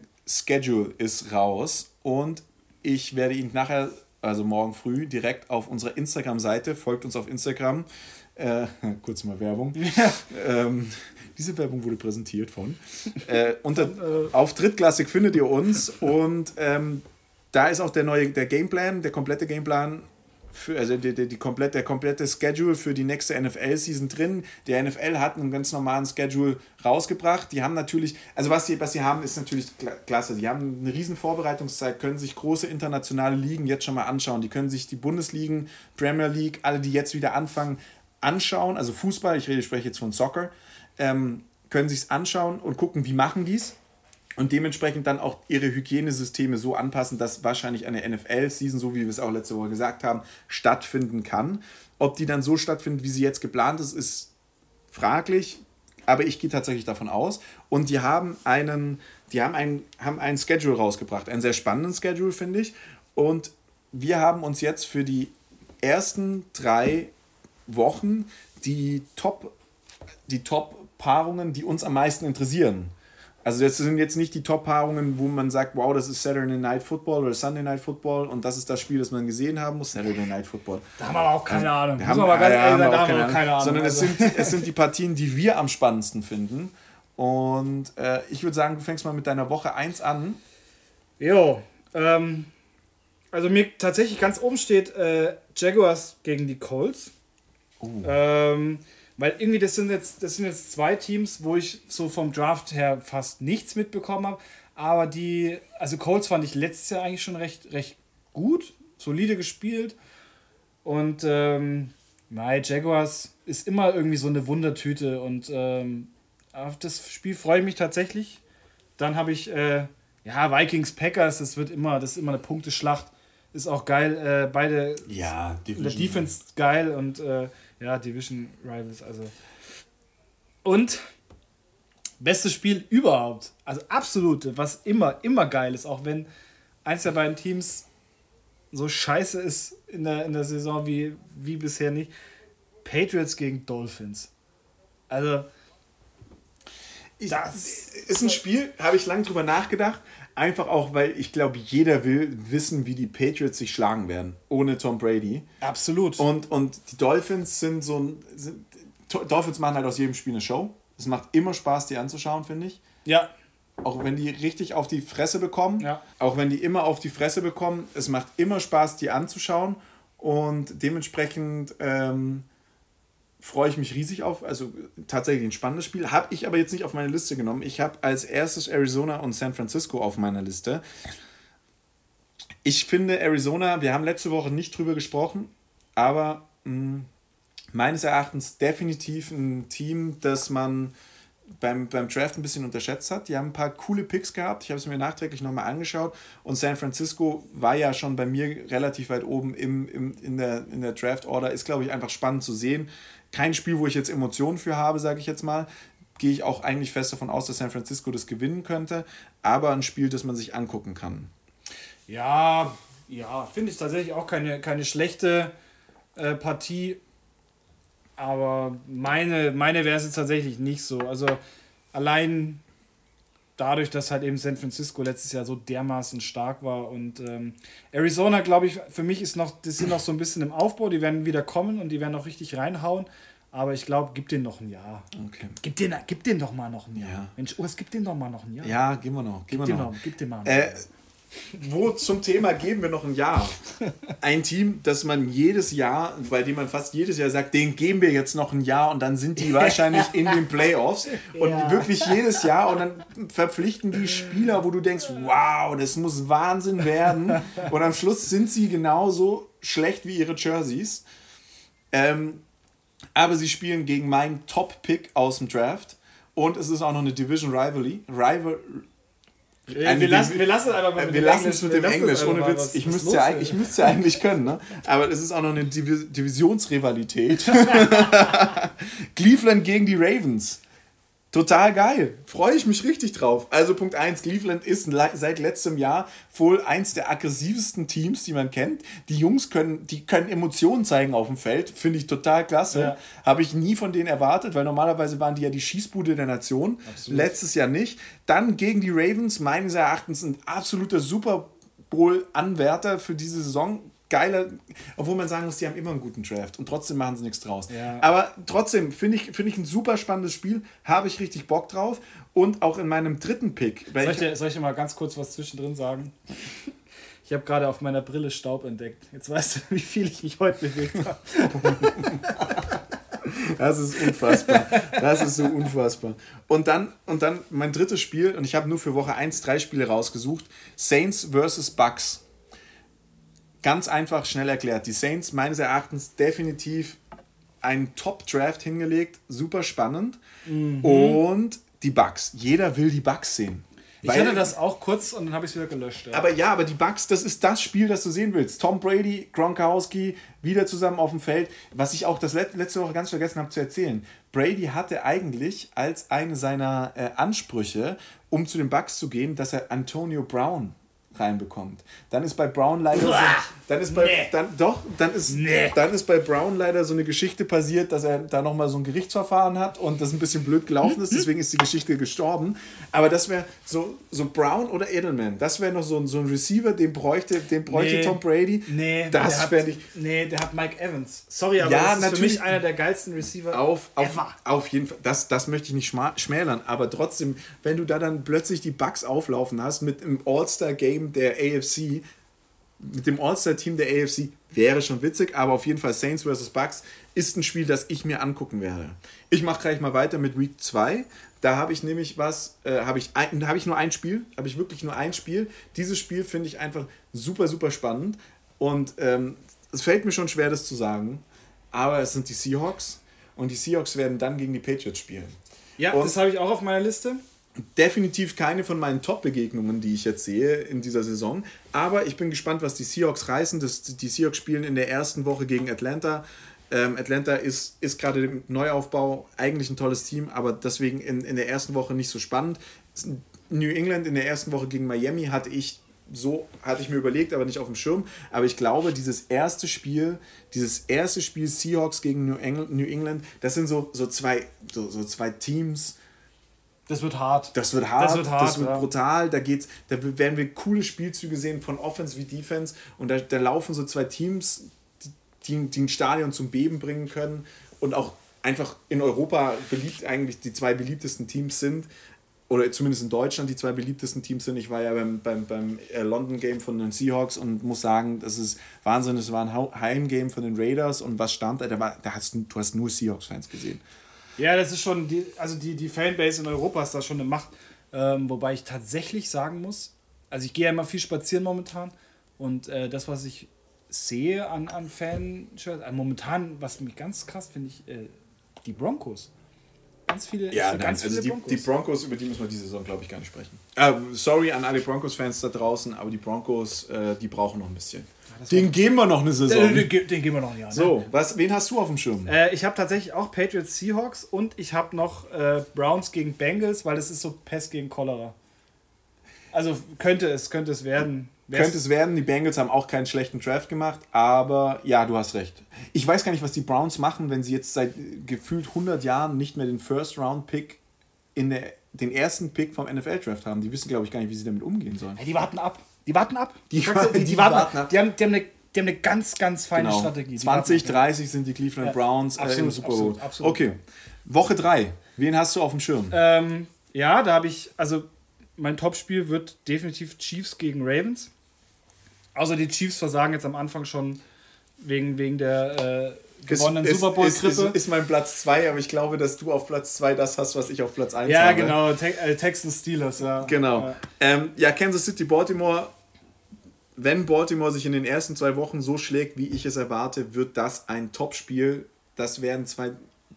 B: ist raus und ich werde ihn nachher, also morgen früh, direkt auf unserer Instagram-Seite, folgt uns auf Instagram, äh, kurz mal Werbung, ähm, diese Werbung wurde präsentiert von. Äh, unter, äh, auf Drittklassik findet ihr uns und ähm, da ist auch der neue der Gameplan, der komplette Gameplan für, also die, die, die komplette, der komplette Schedule für die nächste NFL-Season drin. Der NFL hat einen ganz normalen Schedule rausgebracht. Die haben natürlich, also was sie, was sie haben, ist natürlich klasse. Die haben eine riesen Vorbereitungszeit, können sich große internationale Ligen jetzt schon mal anschauen. Die können sich die Bundesligen, Premier League, alle, die jetzt wieder anfangen, anschauen. Also Fußball, ich rede, spreche jetzt von Soccer ähm, können sich es anschauen und gucken, wie machen die es und dementsprechend dann auch ihre Hygienesysteme so anpassen, dass wahrscheinlich eine NFL-Season, so wie wir es auch letzte Woche gesagt haben, stattfinden kann. Ob die dann so stattfindet, wie sie jetzt geplant ist, ist fraglich, aber ich gehe tatsächlich davon aus. Und die haben einen, die haben einen, haben einen Schedule rausgebracht, einen sehr spannenden Schedule, finde ich. Und wir haben uns jetzt für die ersten drei Wochen die Top, die Top Paarungen, die uns am meisten interessieren, Also das sind jetzt nicht die Top-Paarungen, wo man sagt, wow, das ist Saturday Night Football oder Sunday Night Football und das ist das Spiel, das man gesehen haben muss, Saturday Night Football. Da haben wir aber auch keine also, Ahnung. Da haben, aber ganz ehrlich, da haben wir auch keine Ahnung. Sondern also. es, sind, es sind die Partien, die wir am spannendsten finden. Und äh, ich würde sagen, du fängst mal mit deiner Woche 1 an.
A: Jo, ähm, also mir tatsächlich ganz oben steht äh, Jaguars gegen die Colts. Uh. Ähm, weil irgendwie das sind jetzt das sind jetzt zwei Teams, wo ich so vom Draft her fast nichts mitbekommen habe, aber die also Colts fand ich letztes Jahr eigentlich schon recht recht gut, solide gespielt. Und ähm, nein, Jaguars ist immer irgendwie so eine Wundertüte. Und ähm, auf das Spiel freue ich mich tatsächlich. Dann habe ich äh, ja Vikings Packers, das wird immer das ist immer eine Punkteschlacht, ist auch geil, äh, beide ja, Division, der Defense geil. Und äh, ja, Division Rivals, also. Und bestes Spiel überhaupt. Also absolute, was immer, immer geil ist, auch wenn eins der beiden Teams so scheiße ist in der, in der Saison wie, wie bisher nicht. Patriots gegen Dolphins. Also.
B: Das ist ein Spiel, habe ich lange drüber nachgedacht. Einfach auch, weil ich glaube, jeder will wissen, wie die Patriots sich schlagen werden, ohne Tom Brady. Absolut. Und, und die Dolphins sind so ein. Sind, Dolphins machen halt aus jedem Spiel eine Show. Es macht immer Spaß, die anzuschauen, finde ich. Ja. Auch wenn die richtig auf die Fresse bekommen. Ja. Auch wenn die immer auf die Fresse bekommen. Es macht immer Spaß, die anzuschauen. Und dementsprechend ähm, freue ich mich riesig auf. Also tatsächlich ein spannendes Spiel. Habe ich aber jetzt nicht auf meine Liste genommen. Ich habe als erstes Arizona und San Francisco auf meiner Liste. Ich finde Arizona, wir haben letzte Woche nicht drüber gesprochen, aber mh, hm, meines Erachtens definitiv ein Team, das man beim, beim Draft ein bisschen unterschätzt hat. Die haben ein paar coole Picks gehabt. Ich habe es mir nachträglich nochmal angeschaut. Und San Francisco war ja schon bei mir relativ weit oben im, im, in der, in der Draft-Order. Ist, glaube ich, einfach spannend zu sehen kein Spiel, wo ich jetzt Emotionen für habe, sage ich jetzt mal. Gehe ich auch eigentlich fest davon aus, dass San Francisco das gewinnen könnte, aber ein Spiel, das man sich angucken kann.
A: Ja, ja, finde ich tatsächlich auch keine, keine schlechte äh, Partie. Aber meine, meine wäre es tatsächlich nicht so. Also allein dadurch, dass halt eben San Francisco letztes Jahr so dermaßen stark war und ähm, Arizona, glaube ich, für mich ist noch, die sind noch so ein bisschen im Aufbau, die werden wieder kommen und die werden auch richtig reinhauen. Aber ich glaube, gib den noch ein Jahr. Okay. Gib den, gib den doch mal noch ein Jahr. Ja. Mensch, Urs, gib den doch mal noch ein Jahr.
B: Ja, gib wir noch. Gib, gib, wir noch. noch. gib den mal. Äh, wo zum Thema geben wir noch ein Jahr. Ein Team, das man jedes Jahr, bei dem man fast jedes Jahr sagt, den geben wir jetzt noch ein Jahr und dann sind die wahrscheinlich in den Playoffs. Und ja. wirklich jedes Jahr und dann verpflichten die Spieler, wo du denkst, wow, das muss Wahnsinn werden. Und am Schluss sind sie genauso schlecht wie ihre Jerseys. Ähm, aber sie spielen gegen meinen Top-Pick aus dem Draft. Und es ist auch noch eine Division Rivalry. Rival, äh, wir, lassen, wir lassen einfach mal mit wir lassen es mit dem Englisch, ohne Witz. ich müsste ja, ich müsste ja eigentlich können, ne? aber es ist auch noch eine Divisionsrivalität. Cleveland gegen die Ravens. Total geil. Freue ich mich richtig drauf. Also Punkt 1, Cleveland ist seit letztem Jahr wohl eins der aggressivsten Teams, die man kennt. Die Jungs können, die können Emotionen zeigen auf dem Feld. Finde ich total klasse. Ja. Habe ich nie von denen erwartet, weil normalerweise waren die ja die Schießbude der Nation. Absolut. Letztes Jahr nicht. Dann gegen die Ravens, meines Erachtens ein absoluter Super Bowl-Anwärter für diese Saison geiler, obwohl man sagen muss, die haben immer einen guten Draft und trotzdem machen sie nichts draus. Ja. Aber trotzdem finde ich, find ich ein super spannendes Spiel, habe ich richtig Bock drauf und auch in meinem dritten Pick.
A: Soll ich, dir, soll ich dir mal ganz kurz was zwischendrin sagen? Ich habe gerade auf meiner Brille Staub entdeckt. Jetzt weißt du, wie viel ich mich heute bewegt habe.
B: Das ist unfassbar. Das ist so unfassbar. Und dann, und dann mein drittes Spiel, und ich habe nur für Woche 1 drei Spiele rausgesucht: Saints vs. Bucks. Ganz einfach, schnell erklärt. Die Saints meines Erachtens definitiv einen Top-Draft hingelegt, super spannend. Mhm. Und die Bugs. Jeder will die Bugs sehen.
A: Ich Weil, hatte das auch kurz und dann habe ich es wieder gelöscht.
B: Ja. Aber ja, aber die Bugs, das ist das Spiel, das du sehen willst. Tom Brady, Gronkowski, wieder zusammen auf dem Feld. Was ich auch das letzte Woche ganz vergessen habe zu erzählen. Brady hatte eigentlich als eine seiner äh, Ansprüche, um zu den Bugs zu gehen, dass er Antonio Brown reinbekommt. Dann ist bei Brown leider so, dann ist bei nee. dann doch dann ist nee. dann ist bei Brown leider so eine Geschichte passiert, dass er da noch mal so ein Gerichtsverfahren hat und das ein bisschen blöd gelaufen ist, deswegen ist die Geschichte gestorben. Aber das wäre so so Brown oder Edelman, das wäre noch so ein, so ein Receiver, den bräuchte den bräuchte nee. Tom Brady.
A: Nee, das wäre nicht. Nee, der hat Mike Evans. Sorry, aber ja, das ist für mich einer der geilsten Receiver.
B: Auf auf, auf jeden Fall. Das das möchte ich nicht schmälern, aber trotzdem, wenn du da dann plötzlich die Bugs auflaufen hast mit einem All-Star Game der AFC mit dem All-Star-Team der AFC wäre schon witzig, aber auf jeden Fall Saints vs. Bucks ist ein Spiel, das ich mir angucken werde. Ich mache gleich mal weiter mit Week 2. Da habe ich nämlich was, äh, habe ich, hab ich nur ein Spiel, habe ich wirklich nur ein Spiel. Dieses Spiel finde ich einfach super, super spannend und ähm, es fällt mir schon schwer, das zu sagen, aber es sind die Seahawks und die Seahawks werden dann gegen die Patriots spielen.
A: Ja, und das habe ich auch auf meiner Liste
B: definitiv keine von meinen Top-Begegnungen, die ich jetzt sehe in dieser Saison. Aber ich bin gespannt, was die Seahawks reißen. Das, die Seahawks spielen in der ersten Woche gegen Atlanta. Ähm, Atlanta ist, ist gerade im Neuaufbau eigentlich ein tolles Team, aber deswegen in, in der ersten Woche nicht so spannend. New England in der ersten Woche gegen Miami hatte ich so hatte ich mir überlegt, aber nicht auf dem Schirm. Aber ich glaube, dieses erste Spiel, dieses erste Spiel Seahawks gegen New England, New England das sind so, so, zwei, so, so zwei Teams,
A: das wird hart.
B: Das wird hart, das wird, hart, das wird ja. brutal. Da, geht's, da werden wir coole Spielzüge sehen von Offense wie Defense. Und da, da laufen so zwei Teams, die, die ein Stadion zum Beben bringen können. Und auch einfach in Europa beliebt eigentlich die zwei beliebtesten Teams sind. Oder zumindest in Deutschland die zwei beliebtesten Teams sind. Ich war ja beim, beim, beim äh, London Game von den Seahawks und muss sagen, das ist Wahnsinn. Es war ein Heimgame von den Raiders und was stand da? Da, war, da hast, du hast nur Seahawks-Fans gesehen.
A: Ja, das ist schon, die, also die, die Fanbase in Europa ist da schon eine Macht. Ähm, wobei ich tatsächlich sagen muss, also ich gehe ja immer viel spazieren momentan und äh, das, was ich sehe an, an Fanshirts, also momentan, was mich ganz krass finde ich, äh, die Broncos. Ganz viele,
B: ja, nein,
A: ganz
B: also viele die, Broncos. die Broncos, über die müssen wir diese Saison, glaube ich, gar nicht sprechen. Äh, sorry an alle Broncos-Fans da draußen, aber die Broncos, äh, die brauchen noch ein bisschen. Den geben wir noch eine Saison. Den, den, den geben wir noch ein Jahr. Ne? So, was, wen hast du auf dem Schirm?
A: Äh, ich habe tatsächlich auch Patriots Seahawks und ich habe noch äh, Browns gegen Bengals, weil es ist so Pest gegen Cholera. Also könnte es, könnte es werden.
B: Wär's könnte es werden. Die Bengals haben auch keinen schlechten Draft gemacht, aber ja, du hast recht. Ich weiß gar nicht, was die Browns machen, wenn sie jetzt seit gefühlt 100 Jahren nicht mehr den First-Round-Pick in der, den ersten Pick vom NFL-Draft haben. Die wissen, glaube ich, gar nicht, wie sie damit umgehen sollen.
A: Ja, die warten ab. Die warten ab. Die, die, die, die warten, warten, ab. Die haben, die haben eine die haben eine ganz, ganz feine genau. Strategie.
B: 2030 sind die Cleveland ja, Browns absolut, äh, im Super Bowl. Absolut, absolut. Okay, Woche 3. Wen hast du auf dem Schirm?
A: Ähm, ja, da habe ich, also mein Topspiel wird definitiv Chiefs gegen Ravens. Außer die Chiefs versagen jetzt am Anfang schon wegen, wegen der äh, gewonnenen
B: ist, Super Bowl-Krippe. Ist, ist, ist, mein Platz 2, aber ich glaube, dass du auf Platz 2 das hast, was ich auf Platz 1
A: ja, habe. Ja, genau, Te äh, Texans Steelers, ja.
B: Genau. Ja. Ähm, ja, Kansas City, Baltimore wenn Baltimore sich in den ersten zwei Wochen so schlägt, wie ich es erwarte, wird das ein Topspiel. Das werden zwei,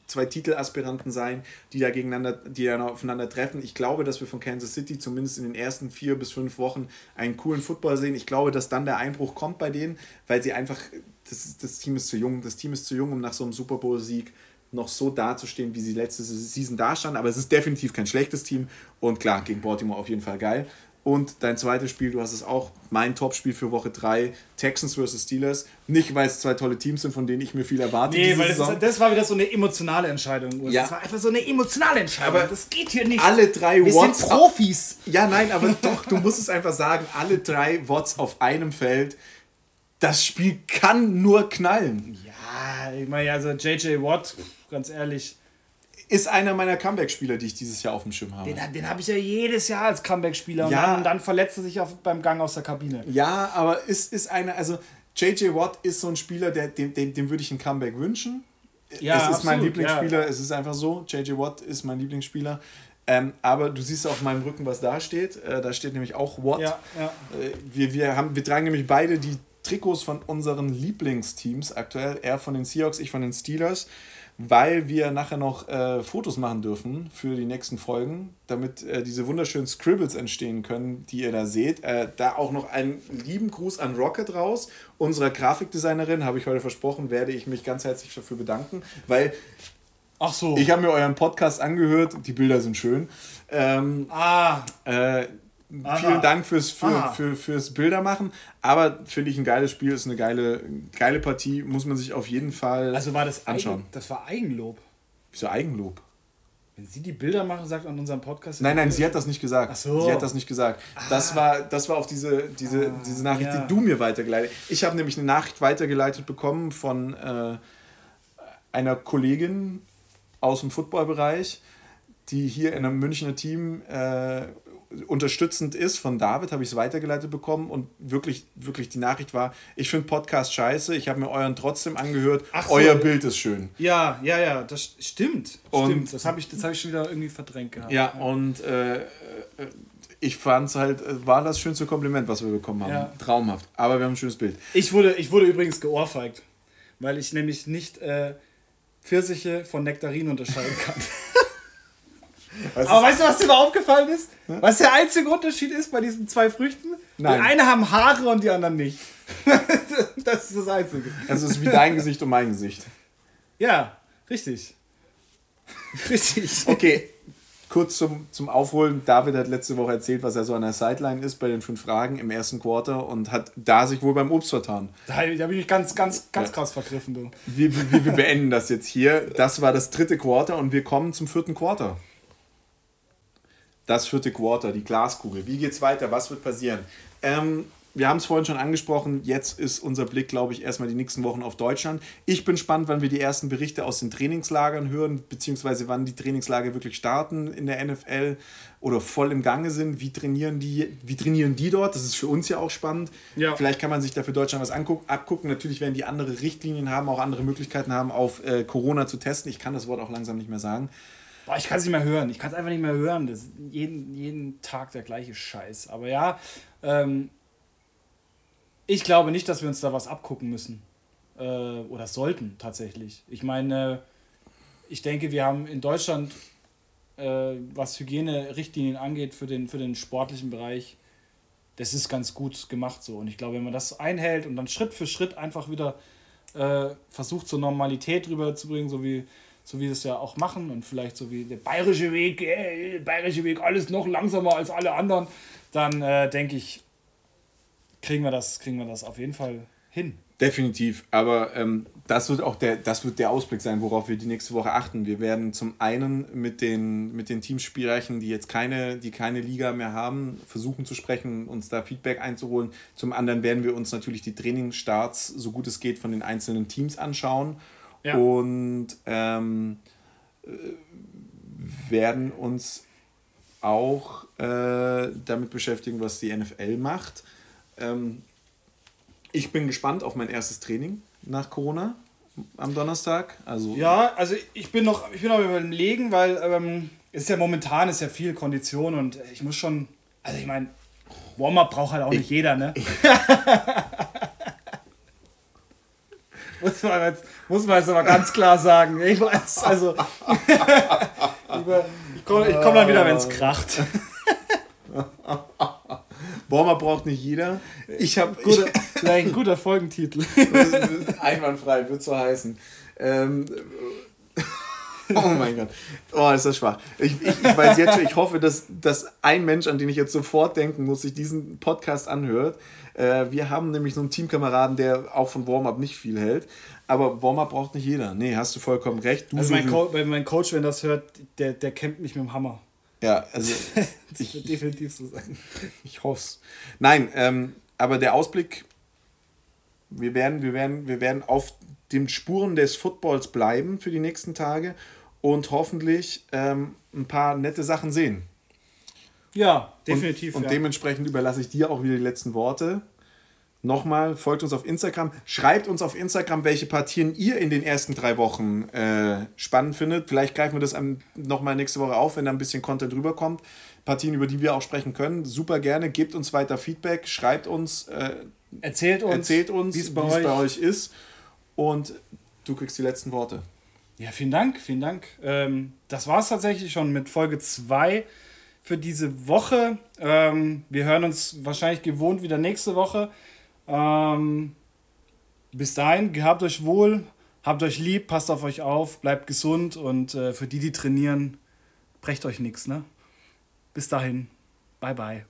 B: zwei Titelaspiranten sein, die da gegeneinander, die dann aufeinander treffen. Ich glaube, dass wir von Kansas City zumindest in den ersten vier bis fünf Wochen einen coolen Football sehen. Ich glaube, dass dann der Einbruch kommt bei denen, weil sie einfach, das, das Team ist zu jung, das Team ist zu jung, um nach so einem Super Bowl-Sieg noch so dazustehen, wie sie letzte Season dastanden. Aber es ist definitiv kein schlechtes Team und klar, gegen Baltimore auf jeden Fall geil. Und dein zweites Spiel, du hast es auch, mein Topspiel für Woche 3, Texans vs. Steelers. Nicht, weil es zwei tolle Teams sind, von denen ich mir viel erwarte.
A: Nee, weil das, das, war wieder so eine emotionale Entscheidung. Ja. Das war einfach so eine emotionale Entscheidung. Aber das geht hier nicht.
B: Alle drei
A: Wir Watts. sind Profis.
B: Ja, nein, aber doch, du musst es einfach sagen, alle drei Watts auf einem Feld. Das Spiel kann nur knallen.
A: Ja, ich meine, also JJ Watt, ganz ehrlich
B: ist einer meiner Comeback-Spieler, die ich dieses Jahr auf dem Schirm habe.
A: Den, den habe ich ja jedes Jahr als Comeback-Spieler. Ja. Und dann, dann, verletzt er sich auf, beim Gang aus der Kabine.
B: Ja, aber ist, ist einer, also JJ Watt ist so ein Spieler, der, dem, dem, dem würde ich ein Comeback wünschen. Ja, es ist absolut, mein Lieblingsspieler, ja. es ist einfach so. JJ Watt ist mein Lieblingsspieler. Ähm, aber du siehst auf meinem Rücken, was da steht. Äh, da steht nämlich auch Watt. Ja, ja. Äh, wir, wir, haben, wir tragen nämlich beide die Trikots von unseren Lieblingsteams aktuell. Er von den Seahawks, ich von den Steelers weil wir nachher noch äh, Fotos machen dürfen für die nächsten Folgen, damit äh, diese wunderschönen Scribbles entstehen können, die ihr da seht. Äh, da auch noch einen lieben Gruß an Rocket raus. Unserer Grafikdesignerin, habe ich heute versprochen, werde ich mich ganz herzlich dafür bedanken, weil
A: Ach so.
B: Ich habe mir euren Podcast angehört, die Bilder sind schön. Ähm,
A: ah.
B: Äh, Aha. vielen Dank fürs, für, für, fürs Bildermachen. Aber finde ich ein geiles Spiel, ist eine geile, geile Partie, muss man sich auf jeden Fall
A: also war das anschauen. Eigen, das war Eigenlob.
B: Wieso Eigenlob?
A: Wenn sie die Bilder machen, sagt an unserem Podcast.
B: Nein, nein, sie hat das nicht gesagt. Ach so. Sie hat das nicht gesagt. Ah. Das, war, das war auf diese, diese, ah, diese Nachricht, ja. die du mir weitergeleitet hast. Ich habe nämlich eine Nachricht weitergeleitet bekommen von äh, einer Kollegin aus dem Footballbereich, die hier in einem Münchner Team äh, unterstützend ist von David, habe ich es weitergeleitet bekommen und wirklich, wirklich die Nachricht war, ich finde Podcast scheiße, ich habe mir euren trotzdem angehört, Ach euer so. Bild ist schön.
A: Ja, ja, ja, das stimmt. Und stimmt. Das habe ich, hab ich schon wieder irgendwie verdrängt gehabt.
B: Ja, ja. und äh, äh ich fand es halt, äh, war das schönste Kompliment, was wir bekommen haben. Ja. Traumhaft. Aber wir haben ein schönes Bild.
A: Ich wurde, ich wurde übrigens geohrfeigt, weil ich nämlich nicht äh, Pfirsiche von Nektarinen unterscheiden kann. Was Aber weißt du, was dir mal aufgefallen ist? Hm? Was der einzige Unterschied ist bei diesen zwei Früchten? Nein. Die eine haben Haare und die anderen nicht. das ist das Einzige.
B: Also es ist wie dein Gesicht und mein Gesicht.
A: Ja, richtig.
B: Richtig. Okay, kurz zum, zum Aufholen. David hat letzte Woche erzählt, was er so an der Sideline ist bei den fünf Fragen im ersten Quarter und hat da sich wohl beim Obst vertan.
A: Da, da habe ich mich ganz, ganz, ganz ja. krass vergriffen, du.
B: Wir, wir, wir beenden das jetzt hier. Das war das dritte Quarter und wir kommen zum vierten Quarter das vierte Quarter, die Glaskugel. Wie geht's weiter? Was wird passieren? Ähm, wir haben es vorhin schon angesprochen, jetzt ist unser Blick, glaube ich, erstmal die nächsten Wochen auf Deutschland. Ich bin spannend, wann wir die ersten Berichte aus den Trainingslagern hören, beziehungsweise wann die Trainingslager wirklich starten in der NFL oder voll im Gange sind. Wie trainieren die, wie trainieren die dort? Das ist für uns ja auch spannend. Ja. Vielleicht kann man sich da für Deutschland was angucken, abgucken. Natürlich werden die andere Richtlinien haben, auch andere Möglichkeiten haben, auf äh, Corona zu testen. Ich kann das Wort auch langsam nicht mehr sagen.
A: Boah, ich kann es nicht mehr hören. Ich kann es einfach nicht mehr hören. Das jeden, jeden Tag der gleiche Scheiß. Aber ja, ähm, ich glaube nicht, dass wir uns da was abgucken müssen. Äh, oder sollten tatsächlich. Ich meine, ich denke, wir haben in Deutschland, äh, was Hygienerichtlinien angeht, für den, für den sportlichen Bereich, das ist ganz gut gemacht so. Und ich glaube, wenn man das einhält und dann Schritt für Schritt einfach wieder äh, versucht, zur Normalität rüberzubringen, so wie so wie es ja auch machen und vielleicht so wie der bayerische Weg, äh, bayerische Weg, alles noch langsamer als alle anderen, dann äh, denke ich, kriegen wir, das, kriegen wir das auf jeden Fall hin.
B: Definitiv, aber ähm, das, wird auch der, das wird der Ausblick sein, worauf wir die nächste Woche achten. Wir werden zum einen mit den, mit den Teams sprechen, die jetzt keine, die keine Liga mehr haben, versuchen zu sprechen, uns da Feedback einzuholen. Zum anderen werden wir uns natürlich die Trainingsstarts, so gut es geht, von den einzelnen Teams anschauen ja. Und ähm, äh, werden uns auch äh, damit beschäftigen, was die NFL macht. Ähm, ich bin gespannt auf mein erstes Training nach Corona am Donnerstag. Also
A: ja, also ich bin noch, ich bin noch überlegen, weil ähm, es ist ja momentan ist ja viel Kondition und ich muss schon, also ich meine, Warm-up braucht halt auch ich, nicht jeder, ne? muss, man jetzt, muss man jetzt aber ganz klar sagen. Ich weiß, also. ich komme komm dann wieder, wenn es kracht.
B: Warmer braucht nicht jeder. Ich habe
A: guter, ein guter Folgentitel.
B: Einwandfrei wird so heißen. Ähm, oh mein Gott. Oh, ist das schwach. Ich, ich, ich weiß jetzt schon, ich hoffe, dass, dass ein Mensch, an den ich jetzt sofort denken muss, sich diesen Podcast anhört. Äh, wir haben nämlich so einen Teamkameraden, der auch von Warm-Up nicht viel hält. Aber Warm-Up braucht nicht jeder. Nee, hast du vollkommen recht. Du
A: also mein, Co mein Coach, wenn das hört, der, der kämpft mich mit dem Hammer.
B: Ja, also
A: das wird definitiv so sein.
B: Ich hoffe es. Nein, ähm, aber der Ausblick, wir werden, wir, werden, wir werden auf den Spuren des Footballs bleiben für die nächsten Tage und hoffentlich ähm, ein paar nette Sachen sehen.
A: Ja, definitiv.
B: Und, und
A: ja.
B: dementsprechend überlasse ich dir auch wieder die letzten Worte. Nochmal, folgt uns auf Instagram. Schreibt uns auf Instagram, welche Partien ihr in den ersten drei Wochen äh, spannend findet. Vielleicht greifen wir das nochmal nächste Woche auf, wenn da ein bisschen Content rüberkommt. Partien, über die wir auch sprechen können. Super gerne. Gebt uns weiter Feedback. Schreibt uns. Äh,
A: erzählt uns,
B: erzählt uns wie es bei, bei, euch ist. Und du kriegst die letzten Worte.
A: Ja, vielen Dank. Vielen Dank. Ähm, das war es tatsächlich schon mit Folge 2 für diese Woche. Ähm, wir hören uns wahrscheinlich gewohnt wieder nächste Woche. Ähm, bis dahin, gehabt euch wohl, habt euch lieb, passt auf euch auf, bleibt gesund und äh, für die, die trainieren, brecht euch nichts. Ne? Bis dahin, bye bye.